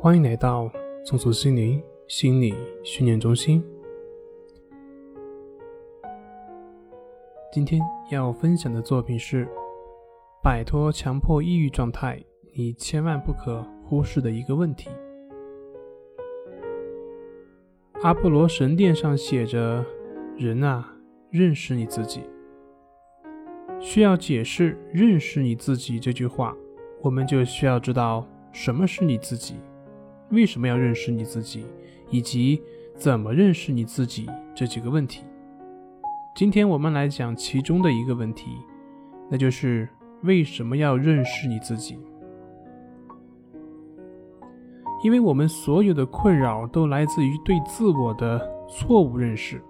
欢迎来到松鼠心灵心理训练中心。今天要分享的作品是：摆脱强迫抑郁状态，你千万不可忽视的一个问题。阿波罗神殿上写着：“人啊，认识你自己。”需要解释“认识你自己”这句话，我们就需要知道什么是你自己，为什么要认识你自己，以及怎么认识你自己这几个问题。今天我们来讲其中的一个问题，那就是为什么要认识你自己？因为我们所有的困扰都来自于对自我的错误认识，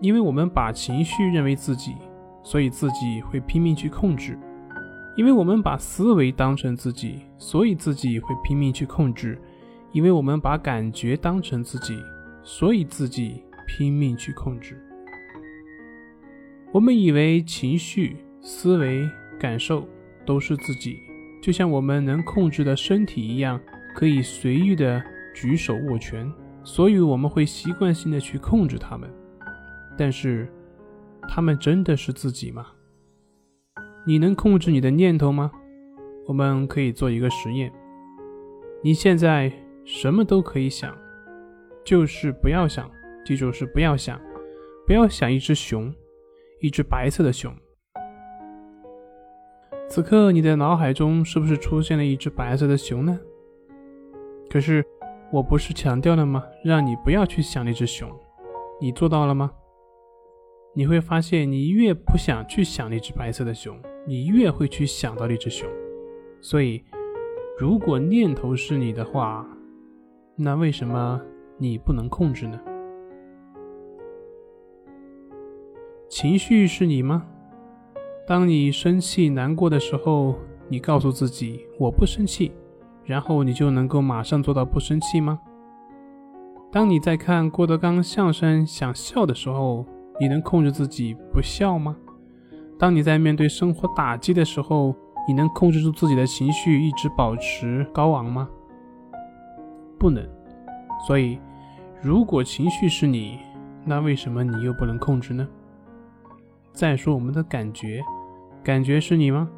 因为我们把情绪认为自己。所以自己会拼命去控制，因为我们把思维当成自己，所以自己会拼命去控制；因为我们把感觉当成自己，所以自己拼命去控制。我们以为情绪、思维、感受都是自己，就像我们能控制的身体一样，可以随意的举手握拳，所以我们会习惯性的去控制他们。但是。他们真的是自己吗？你能控制你的念头吗？我们可以做一个实验。你现在什么都可以想，就是不要想。记住是不要想，不要想一只熊，一只白色的熊。此刻你的脑海中是不是出现了一只白色的熊呢？可是我不是强调了吗？让你不要去想那只熊，你做到了吗？你会发现，你越不想去想那只白色的熊，你越会去想到那只熊。所以，如果念头是你的话，那为什么你不能控制呢？情绪是你吗？当你生气、难过的时候，你告诉自己“我不生气”，然后你就能够马上做到不生气吗？当你在看郭德纲相声想笑的时候，你能控制自己不笑吗？当你在面对生活打击的时候，你能控制住自己的情绪，一直保持高昂吗？不能。所以，如果情绪是你，那为什么你又不能控制呢？再说我们的感觉，感觉是你吗？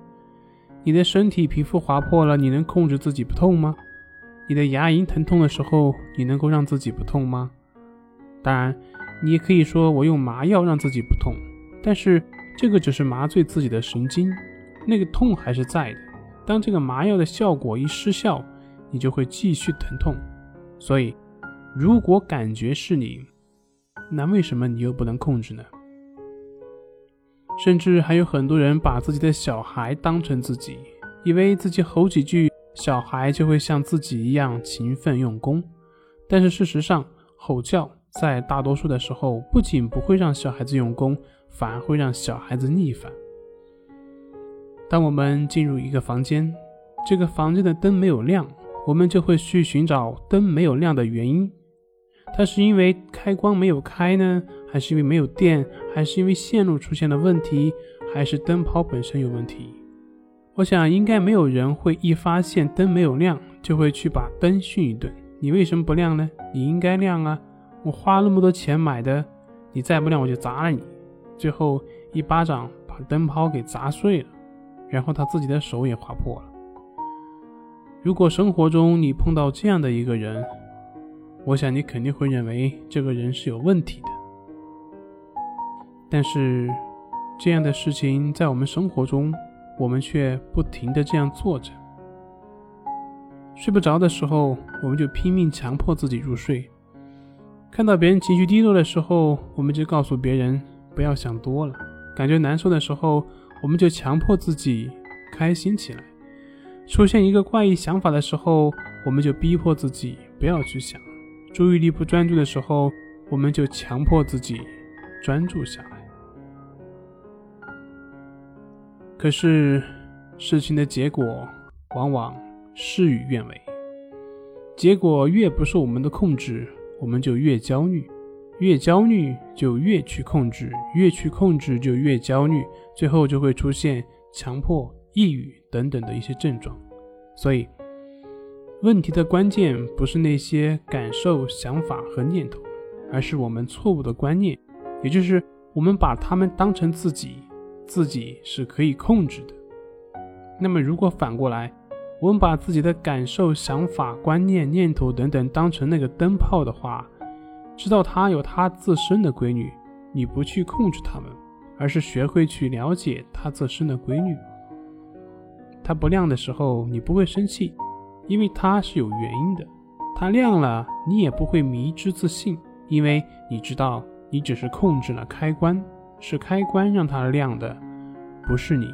你的身体皮肤划破了，你能控制自己不痛吗？你的牙龈疼痛的时候，你能够让自己不痛吗？当然。你也可以说我用麻药让自己不痛，但是这个只是麻醉自己的神经，那个痛还是在的。当这个麻药的效果一失效，你就会继续疼痛。所以，如果感觉是你，那为什么你又不能控制呢？甚至还有很多人把自己的小孩当成自己，以为自己吼几句，小孩就会像自己一样勤奋用功。但是事实上，吼叫。在大多数的时候，不仅不会让小孩子用功，反而会让小孩子逆反。当我们进入一个房间，这个房间的灯没有亮，我们就会去寻找灯没有亮的原因。它是因为开关没有开呢，还是因为没有电，还是因为线路出现了问题，还是灯泡本身有问题？我想应该没有人会一发现灯没有亮就会去把灯训一顿。你为什么不亮呢？你应该亮啊！我花那么多钱买的，你再不亮我就砸了你！最后一巴掌把灯泡给砸碎了，然后他自己的手也划破了。如果生活中你碰到这样的一个人，我想你肯定会认为这个人是有问题的。但是这样的事情在我们生活中，我们却不停的这样做着。睡不着的时候，我们就拼命强迫自己入睡。看到别人情绪低落的时候，我们就告诉别人不要想多了；感觉难受的时候，我们就强迫自己开心起来；出现一个怪异想法的时候，我们就逼迫自己不要去想；注意力不专注的时候，我们就强迫自己专注下来。可是，事情的结果往往事与愿违，结果越不受我们的控制。我们就越焦虑，越焦虑就越去控制，越去控制就越焦虑，最后就会出现强迫、抑郁等等的一些症状。所以，问题的关键不是那些感受、想法和念头，而是我们错误的观念，也就是我们把他们当成自己，自己是可以控制的。那么，如果反过来，我们把自己的感受、想法、观念、念头等等当成那个灯泡的话，知道它有它自身的规律，你不去控制它们，而是学会去了解它自身的规律。它不亮的时候，你不会生气。因为它是有原因的，它亮了，你也不会迷之自信，因为你知道你只是控制了开关，是开关让它亮的，不是你。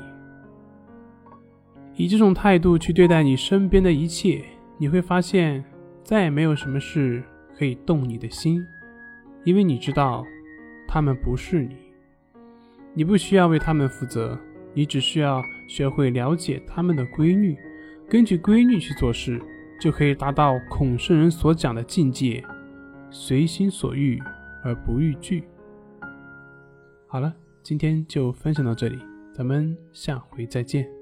以这种态度去对待你身边的一切，你会发现再也没有什么事可以动你的心，因为你知道他们不是你，你不需要为他们负责，你只需要学会了解他们的规律。根据规律去做事，就可以达到孔圣人所讲的境界：随心所欲而不逾矩。好了，今天就分享到这里，咱们下回再见。